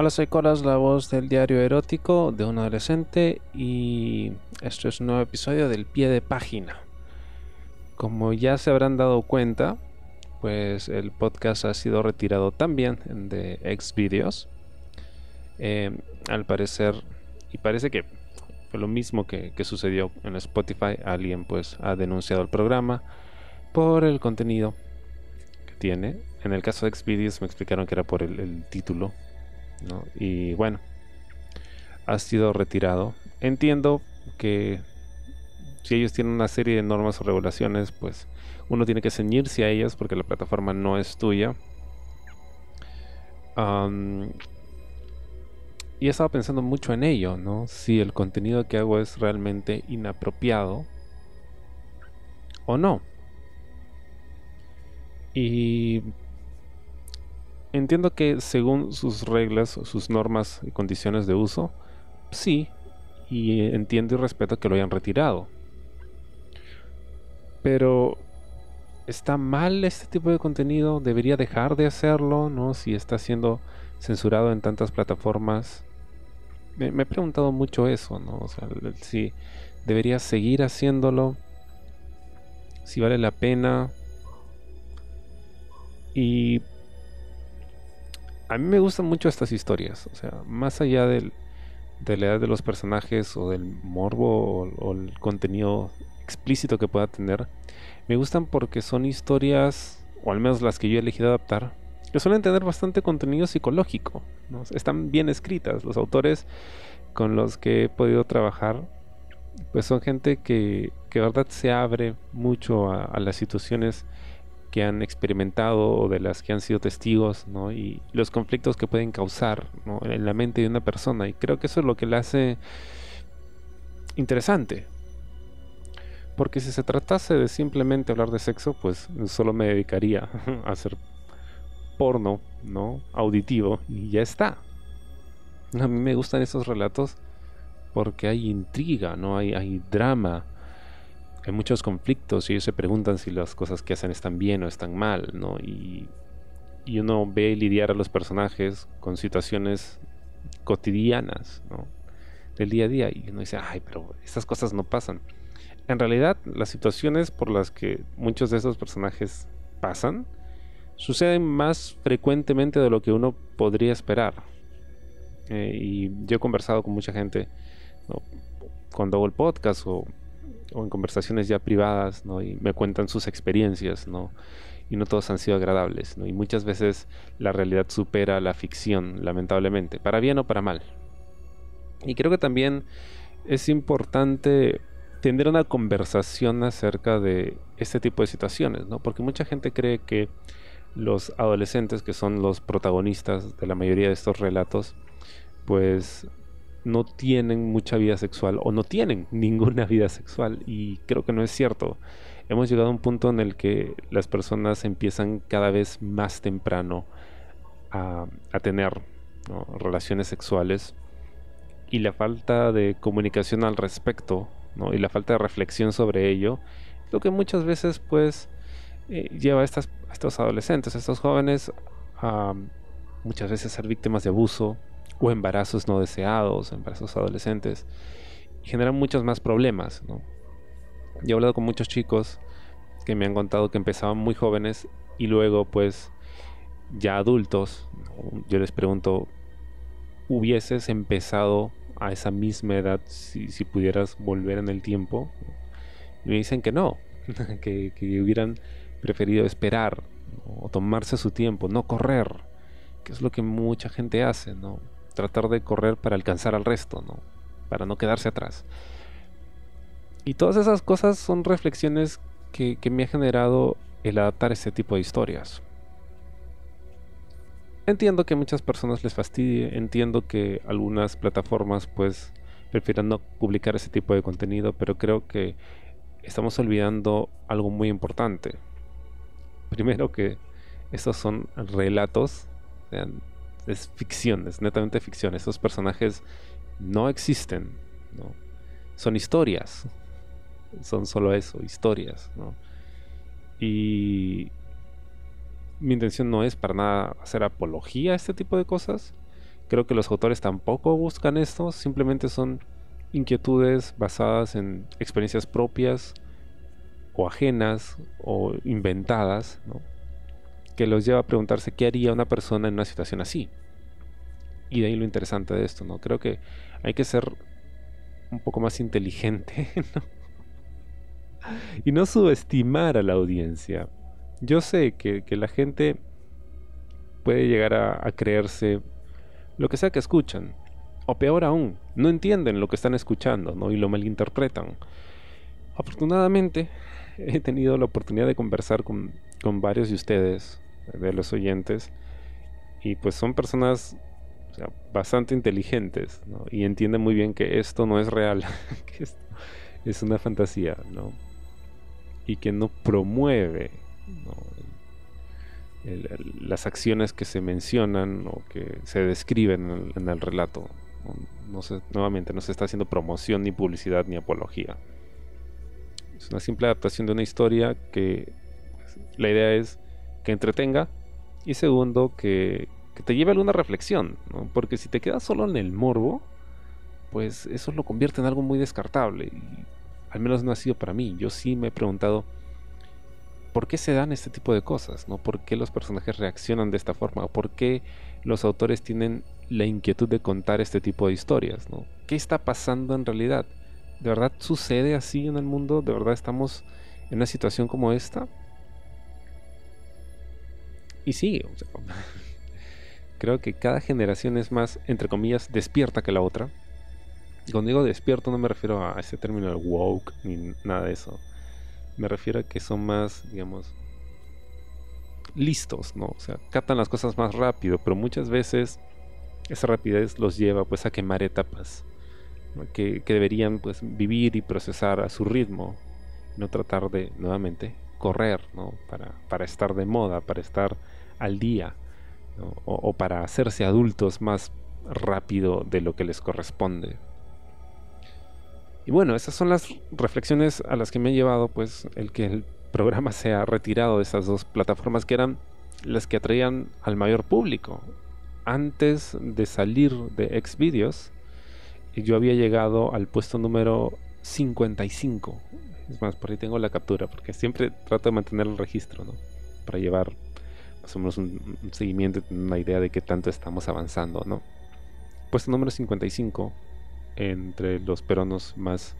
Hola, soy Coras, la voz del diario erótico de un adolescente y esto es un nuevo episodio del pie de página. Como ya se habrán dado cuenta, pues el podcast ha sido retirado también de Xvideos. Eh, al parecer, y parece que fue lo mismo que, sucedió en Spotify, alguien pues ha denunciado el programa por el contenido que tiene. En el caso de Xvideos me explicaron que era por el título y bueno, ha sido retirado. Entiendo que si ellos tienen una serie de normas o regulaciones, pues uno tiene que ceñirse a ellas porque la plataforma no es tuya. y he estado pensando mucho en ello, ¿no? Si el contenido que hago es realmente inapropiado o no. Y Entiendo que según sus reglas, sus normas y condiciones de uso, sí, y entiendo y respeto que lo hayan retirado. Pero ¿está mal este tipo de contenido? ¿Debería dejar de hacerlo? ¿No? Si está siendo censurado en tantas plataformas. Me, he preguntado mucho eso, ¿no? O sea, si debería seguir haciéndolo. Si vale la pena. Y a mí me gustan mucho estas historias. O sea, más allá de la edad de los personajes o del morbo o, el contenido explícito que pueda tener, me gustan porque son historias, o al menos las que yo he elegido adaptar, que suelen tener bastante contenido psicológico. Están bien escritas. Los autores con los que he podido trabajar, pues son gente que, que de verdad se abre mucho a las situaciones han experimentado o de las que han sido testigos, ¿no? Y los conflictos que pueden causar en la mente de una persona. Y creo que eso es lo que le hace interesante. Porque si se tratase de simplemente hablar de sexo, pues solo me dedicaría a hacer porno, ¿no? Auditivo y ya está. A mí me gustan esos relatos porque hay intriga, ¿no? Hay drama hay muchos conflictos y ellos se preguntan si las cosas que hacen están bien o están mal, ¿no? Y, uno ve lidiar a los personajes con situaciones cotidianas. Del día a día y uno dice, ay, pero estas cosas no pasan. En realidad, las situaciones por las que muchos de esos personajes pasan suceden más frecuentemente de lo que uno podría esperar. Eh, y yo he conversado con mucha gente cuando hago el podcast o o en conversaciones ya privadas, ¿no? Y me cuentan sus experiencias, ¿no? Y no todos han sido agradables, ¿no? Y muchas veces la realidad supera la ficción, lamentablemente, para bien o para mal. Y creo que también es importante tener una conversación acerca de este tipo de situaciones, ¿no? Porque mucha gente cree que los adolescentes, que son los protagonistas de la mayoría de estos relatos, pues no tienen mucha vida sexual o no tienen ninguna vida sexual. Y creo que no es cierto. Hemos llegado a un punto en el que las personas empiezan cada vez más temprano a, tener relaciones sexuales. Y la falta de comunicación al respecto y la falta de reflexión sobre ello lo que muchas veces pues eh, lleva a, estas, a estos adolescentes, a estos jóvenes a muchas veces ser víctimas de abuso, o embarazos no deseados, embarazos adolescentes, generan muchos más problemas. Yo he hablado con muchos chicos que me han contado que empezaban muy jóvenes y luego pues ya adultos, yo les pregunto, ¿hubieses empezado a esa misma edad si, pudieras volver en el tiempo? Y me dicen que no, que, que hubieran preferido esperar o tomarse su tiempo, no correr, que es lo que mucha gente hace, ¿no? Tratar de correr para alcanzar al resto, ¿no? Para no quedarse atrás. Y todas esas cosas son reflexiones que, me ha generado el adaptar este tipo de historias. Entiendo que a muchas personas les fastidie, entiendo que algunas plataformas pues prefieran no publicar ese tipo de contenido, pero creo que estamos olvidando algo muy importante. Primero que estos son relatos, es ficción, es netamente ficción. Esos personajes no existen, ¿no? Son historias. Son solo eso, historias, ¿no? Y mi intención no es para nada hacer apología a este tipo de cosas. Creo que los autores tampoco buscan esto, simplemente son inquietudes basadas en experiencias propias o ajenas o inventadas, que los lleva a preguntarse qué haría una persona en una situación así. Y de ahí lo interesante de esto, ¿no? Creo que hay que ser un poco más inteligente, Y no subestimar a la audiencia. Yo sé que, la gente puede llegar a creerse lo que sea que escuchan, o peor aún, no entienden lo que están escuchando ¿no? y lo malinterpretan. Afortunadamente, he tenido la oportunidad de conversar con, varios de ustedes, de los oyentes, y pues son personas bastante inteligentes y entienden muy bien que esto no es real, que esto es una fantasía, ¿no? y que no promueve las acciones que se mencionan o que se describen en el relato no nuevamente, no se está haciendo promoción, ni publicidad, ni apología. Es una simple adaptación de una historia que pues, la idea es que entretenga y segundo, que, te lleve a alguna reflexión, porque si te quedas solo en el morbo, pues eso lo convierte en algo muy descartable. Y al menos no ha sido para mí. Yo sí me he preguntado por qué se dan este tipo de cosas, ¿no? ¿Por qué los personajes reaccionan de esta forma? ¿Por qué los autores tienen la inquietud de contar este tipo de historias, ¿no? ¿Qué está pasando en realidad? ¿De verdad sucede así en el mundo? ¿De verdad estamos en una situación como esta? Y sí, creo que cada generación es más, entre comillas, despierta que la otra. Y cuando digo despierto no me refiero a ese término de woke ni nada de eso. Me refiero a que son más, digamos, listos, ¿no? O sea, captan las cosas más rápido, pero muchas veces esa rapidez los lleva pues a quemar etapas que, deberían pues vivir y procesar a su ritmo, no tratar de nuevamente correr, ¿no? Para, para estar de moda, para estar al día, o, para hacerse adultos más rápido de lo que les corresponde. Y bueno, esas son las reflexiones a las que me ha llevado pues el que el programa se ha retirado de esas dos plataformas que eran las que atraían al mayor público. Antes de salir de Xvideos, yo había llegado al puesto número 55. Es más, por ahí tengo la captura, porque siempre trato de mantener el registro. Para llevar menos un, seguimiento, una idea de qué tanto estamos avanzando, ¿no? Puesto número 55 entre los peronos más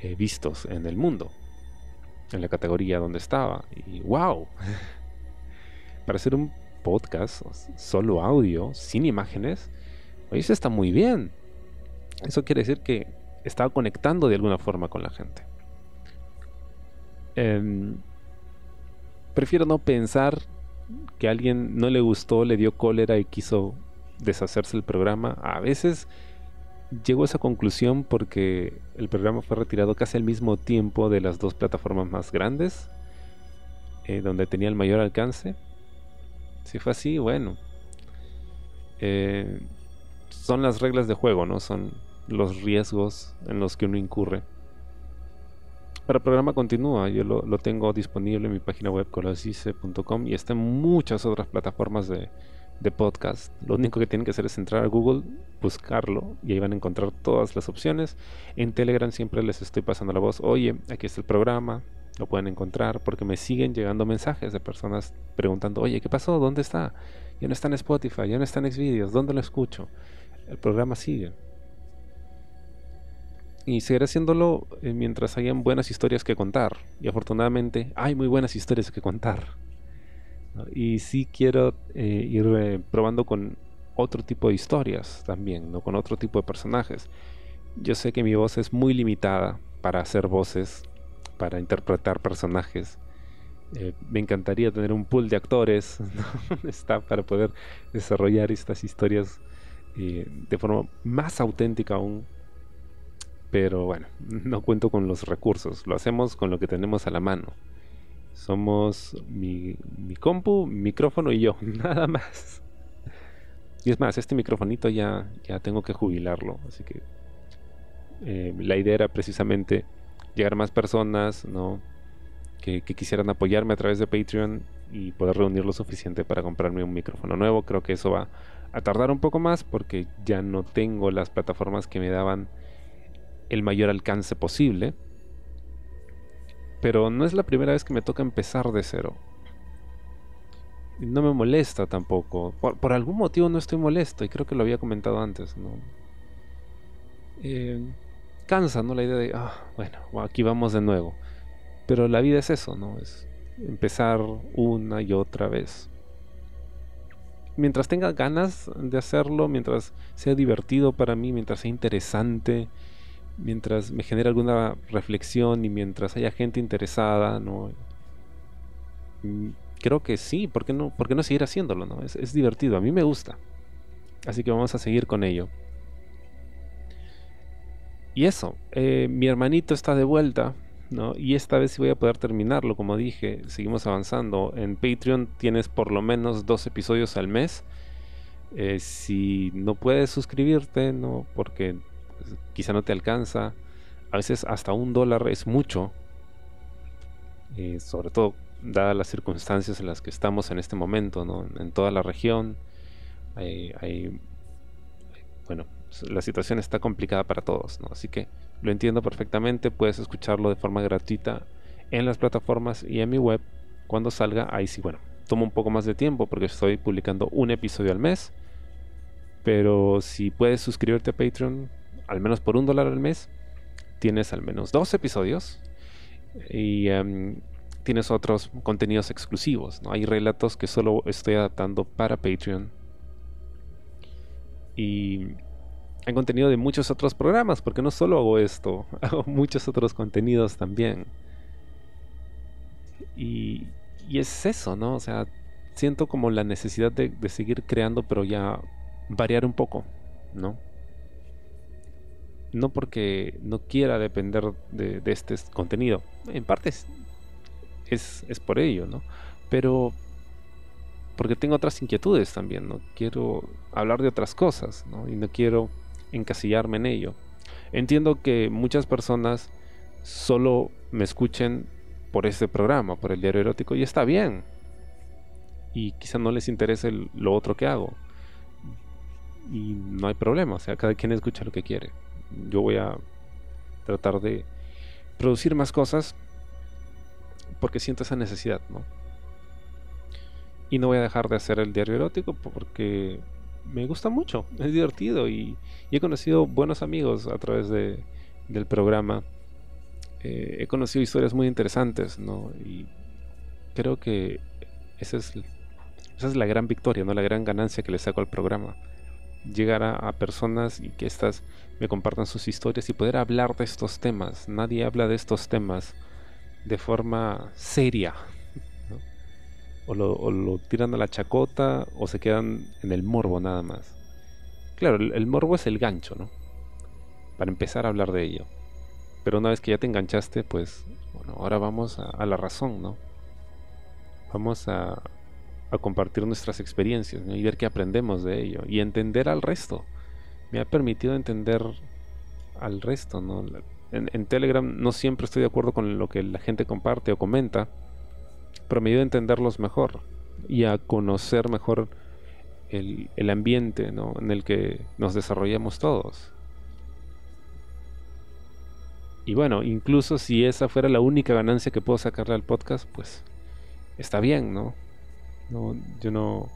eh, vistos en el mundo en la categoría donde estaba. Y wow, para hacer un podcast solo audio, sin imágenes, oye, eso está muy bien. Eso quiere decir que estaba conectando de alguna forma con la gente. Em, prefiero no pensar que alguien no le gustó, le dio cólera y quiso deshacerse el programa. A veces Llego a esa conclusión porque el programa fue retirado casi al mismo tiempo de las dos plataformas más grandes, eh, donde tenía el mayor alcance. Si fue así, bueno. Eh, son las reglas de juego, ¿no? Son los riesgos en los que uno incurre. Pero el programa continúa, yo lo, tengo disponible en mi página web colosice.com y está en muchas otras plataformas de, de podcast. Lo único que tienen que hacer es entrar a Google, buscarlo y ahí van a encontrar todas las opciones. En Telegram siempre les estoy pasando la voz, oye, aquí está el programa, lo pueden encontrar porque me siguen llegando mensajes de personas preguntando, oye, ¿qué pasó? ¿Dónde está? Ya no está en Spotify, ya no está en Xvideos, ¿dónde lo escucho? El programa sigue. Y seguiré haciéndolo eh, mientras hayan buenas historias que contar. Y afortunadamente hay muy buenas historias que contar. Y sí quiero eh, ir eh, probando con otro tipo de historias también, ¿no? con otro tipo de personajes. Yo sé que mi voz es muy limitada para hacer voces, para interpretar personajes. Me encantaría tener un pool de actores está para poder desarrollar estas historias de forma más auténtica aún. Pero bueno, no cuento con los recursos, lo hacemos con lo que tenemos a la mano. Somos mi, mi compu, mi micrófono y yo, nada más. Y es más, este microfonito ya, ya tengo que jubilarlo, así que eh, la idea era precisamente llegar a más personas, ¿no? Que, quisieran apoyarme a través de Patreon y poder reunir lo suficiente para comprarme un micrófono nuevo. Creo que eso va a tardar un poco más porque ya no tengo las plataformas que me daban el mayor alcance posible. Pero no es la primera vez que me toca empezar de cero. No me molesta tampoco. Por, algún motivo no estoy molesto y creo que lo había comentado antes. ¿no? Eh, cansa, ¿no? La idea de, ah, bueno, aquí vamos de nuevo. Pero la vida es eso, ¿no? Es empezar una y otra vez mientras tenga ganas de hacerlo, mientras sea divertido para mí, mientras sea interesante, mientras me genere alguna reflexión y mientras haya gente interesada, ¿no? Mm, creo que sí, ¿por qué no, no seguir haciéndolo? ¿no? Es, divertido, a mí me gusta. Así que vamos a seguir con ello. Y eso, eh, mi hermanito está de vuelta, y esta vez sí voy a poder terminarlo, como dije, seguimos avanzando. En Patreon tienes por lo menos dos episodios al mes. Eh, si no puedes suscribirte, ¿no? Porque quizá no te alcanza. A veces hasta un dólar es mucho. Eh, sobre todo dadas las circunstancias en las que estamos en este momento, ¿no? En toda la región. hay, bueno, la situación está complicada para todos. Así que lo entiendo perfectamente, puedes escucharlo de forma gratuita en las plataformas y en mi web cuando salga. Ahí sí, bueno, toma un poco más de tiempo porque estoy publicando un episodio al mes. Pero si puedes suscribirte a Patreon, al menos por un dólar al mes, tienes al menos dos episodios y em, tienes otros contenidos exclusivos. ¿no? Hay relatos que solo estoy adaptando para Patreon. Y hay contenido de muchos otros programas, porque no solo hago esto, hago muchos otros contenidos también. Y, es eso, ¿no? O sea, siento como la necesidad de, seguir creando, pero ya variar un poco, ¿no? No porque no quiera depender de, este contenido. En parte es, es, por ello, ¿no? Pero porque tengo otras inquietudes también, ¿no? Quiero hablar de otras cosas, ¿no? Y no quiero encasillarme en ello. Entiendo que muchas personas solo me escuchen por este programa, por el diario erótico, y está bien. Y quizá no les interese lo otro que hago. Y no hay problema, o sea, cada quien escucha lo que quiere. Yo voy a tratar de producir más cosas porque siento esa necesidad, ¿no? Y no voy a dejar de hacer el diario erótico porque me gusta mucho, es divertido y, he conocido buenos amigos a través de, del programa. Eh, he conocido historias muy interesantes, ¿no? Y creo que esa es, esa es la gran victoria, ¿no? La gran ganancia que le saco al programa. Llegar a, personas y que éstas me compartan sus historias y poder hablar de estos temas. Nadie habla de estos temas de forma seria, o lo, tiran a la chacota o se quedan en el morbo nada más. Claro, el, morbo es el gancho, ¿no? Para empezar a hablar de ello. Pero una vez que ya te enganchaste, pues, bueno, ahora vamos a, la razón, ¿no? Vamos a, a compartir nuestras experiencias y ver qué aprendemos de ello y entender al resto. Me ha permitido entender al resto, ¿no? En, en Telegram no siempre estoy de acuerdo con lo que la gente comparte o comenta pero me ayuda a entenderlos mejor y a conocer mejor el, el ambiente en el que nos desarrollamos todos. Y bueno, incluso si esa fuera la única ganancia que puedo sacarle al podcast, pues está bien, ¿no? No yo no,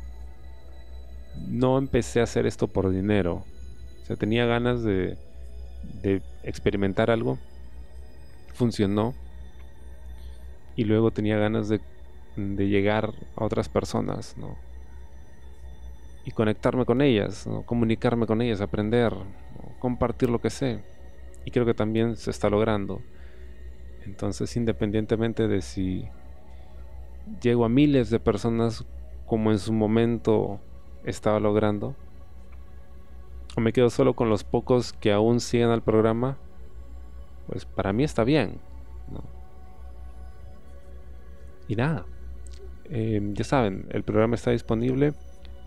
no empecé a hacer esto por dinero. O sea, tenía ganas de, de experimentar algo. Funcionó. Y luego tenía ganas de de llegar a otras personas, ¿no? Y conectarme con ellas, comunicarme con ellas, aprender, compartir lo que sé. Y creo que también se está logrando. Entonces, independientemente de si llego a miles de personas como en su momento estaba logrando, o me quedo solo con los pocos que aún siguen al programa, pues para mí está bien. Y nada, Em, ya saben, el programa está disponible en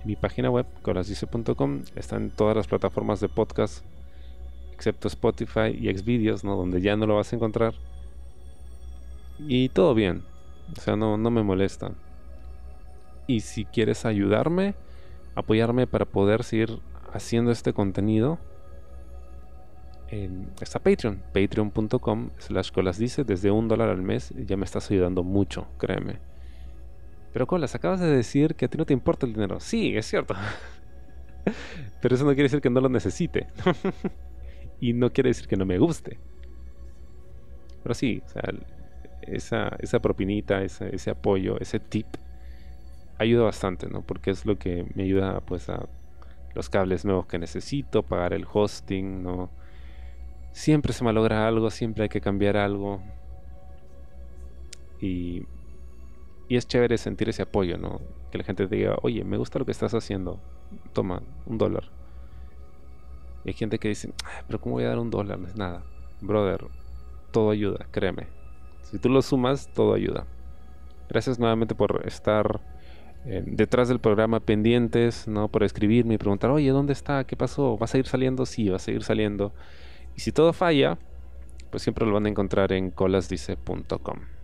mi página web, corasdice.com. Está en todas las plataformas de podcast, excepto Spotify y Xvideos, ¿no? donde ya no lo vas a encontrar. Y todo bien, o sea, no, no me molesta. Y si quieres ayudarme, apoyarme para poder seguir haciendo este contenido, está Patreon, patreon.com slash colas dice, desde un dólar al mes ya me estás ayudando mucho, créeme. Pero Colas, acabas de decir que a ti no te importa el dinero. Sí, es cierto. Pero eso no quiere decir que no lo necesite. y no quiere decir que no me guste. Pero sí, o sea, esa, esa propinita, ese apoyo, ese tip, ayuda bastante, ¿no? Porque es lo que me ayuda, pues, a los cables nuevos que necesito, pagar el hosting, ¿no? Siempre se malogra algo, siempre hay que cambiar algo. Y, y es chévere sentir ese apoyo, ¿no? Que la gente te diga, oye, me gusta lo que estás haciendo, toma, un dólar. Y hay gente que dice, pero ¿cómo voy a dar un dólar? No es nada. Brother, todo ayuda, créeme. Si tú lo sumas, todo ayuda. Gracias nuevamente por estar eh, detrás del programa pendientes, ¿no? Por escribirme y preguntar, oye, ¿dónde está? ¿Qué pasó? ¿Va a seguir saliendo? Sí, va a seguir saliendo. Y si todo falla, pues siempre lo van a encontrar en colasdice.com.